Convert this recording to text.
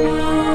Música